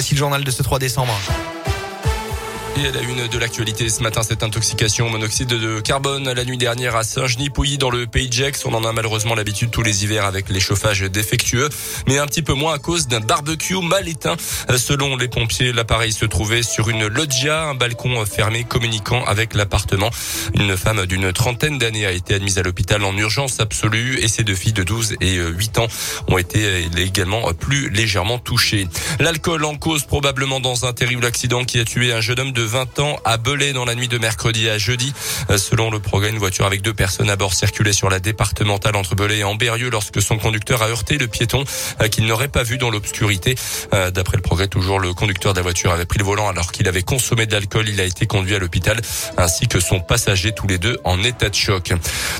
Voici le journal de ce 3 décembre. Et à la une de l'actualité ce matin, cette intoxication au monoxyde de carbone la nuit dernière à Saint-Genis-Pouilly dans le pays de Gex. On en a malheureusement l'habitude tous les hivers avec les chauffages défectueux, mais un petit peu moins à cause d'un barbecue mal éteint. Selon les pompiers, l'appareil se trouvait sur une loggia, un balcon fermé communiquant avec l'appartement. Une femme d'une trentaine d'années a été admise à l'hôpital en urgence absolue et ses deux filles de 12 et 8 ans ont été également plus légèrement touchées. L'alcool en cause probablement dans un terrible accident qui a tué un jeune homme de 20 ans à Belay dans la nuit de mercredi à jeudi. Euh, selon le progrès, une voiture avec deux personnes à bord circulait sur la départementale entre Belay et Amberieux lorsque son conducteur a heurté le piéton euh, qu'il n'aurait pas vu dans l'obscurité. Euh, d'après le progrès, toujours le conducteur de la voiture avait pris le volant alors qu'il avait consommé de l'alcool. Il a été conduit à l'hôpital ainsi que son passager, tous les deux en état de choc.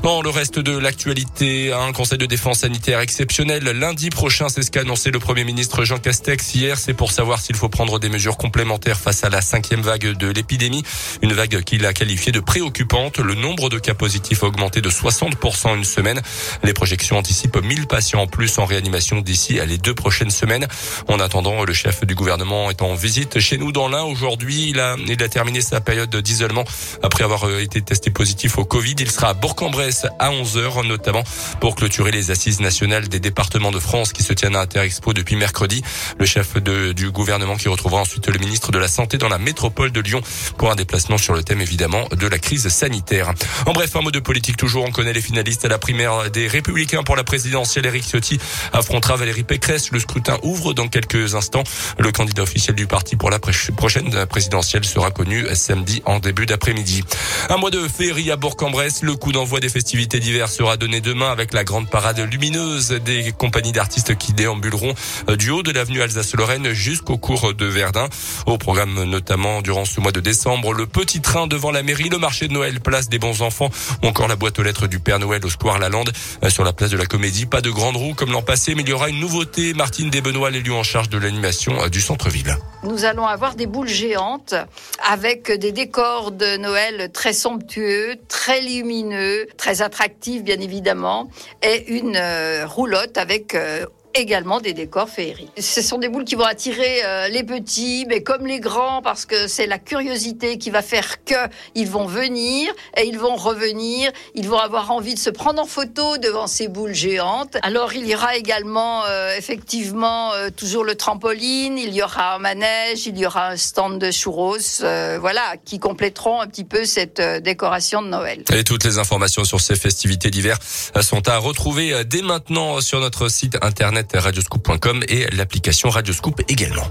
Dans le reste de l'actualité, un conseil de défense sanitaire exceptionnel lundi prochain, c'est ce qu'a annoncé le premier ministre Jean Castex hier. C'est pour savoir s'il faut prendre des mesures complémentaires face à la cinquième vague de l'épidémie. Une vague qu'il a qualifiée de préoccupante. Le nombre de cas positifs a augmenté de 60% en une semaine. Les projections anticipent 1000 patients en plus en réanimation d'ici à les deux prochaines semaines. En attendant, le chef du gouvernement est en visite chez nous dans l'Ain. Aujourd'hui, il a, il a terminé sa période d'isolement après avoir euh, été testé positif au Covid. Il sera à Bourg-en-Bresse à 11h, notamment pour clôturer les assises nationales des départements de France qui se tiennent à Interexpo depuis mercredi. Le chef de, du gouvernement qui retrouvera ensuite le ministre de la Santé dans la métropole de Lyon pour un déplacement sur le thème évidemment de la crise sanitaire. En bref, un mot de politique toujours, on connaît les finalistes à la primaire des Républicains pour la présidentielle. Eric Ciotti affrontera Valérie Pécresse. Le scrutin ouvre dans quelques instants. Le candidat officiel du parti pour la prochaine présidentielle sera connu samedi en début d'après-midi. Un mois de féerie à Bourg-en-Bresse. Le coup d'envoi des festivités d'hiver sera donné demain avec la grande parade lumineuse des compagnies d'artistes qui déambuleront du haut de l'avenue Alsace-Lorraine jusqu'au cours de Verdun. Au programme notamment durant ce mois de décembre, le petit train devant la mairie, le marché de Noël, place des bons enfants ou encore la boîte aux lettres du Père Noël au Square Lalande euh, sur la place de la Comédie. Pas de grande roue comme l'an passé, mais il y aura une nouveauté. Martine Desbenoît, l'élu en charge de l'animation euh, du centre-ville. Nous allons avoir des boules géantes avec des décors de Noël très somptueux, très lumineux, très attractifs bien évidemment, et une euh, roulotte avec également des décors féeriques. Ce sont des boules qui vont attirer euh, les petits, mais comme les grands, parce que c'est la curiosité qui va faire que ils vont venir et ils vont revenir. Ils vont avoir envie de se prendre en photo devant ces boules géantes. Alors il y aura également euh, effectivement euh, toujours le trampoline, il y aura un manège, il y aura un stand de churros, voilà, qui compléteront un petit peu cette décoration de Noël. Et toutes les informations sur ces festivités d'hiver sont à retrouver dès maintenant sur notre site internet radioscoop.com et l'application Radioscoop également.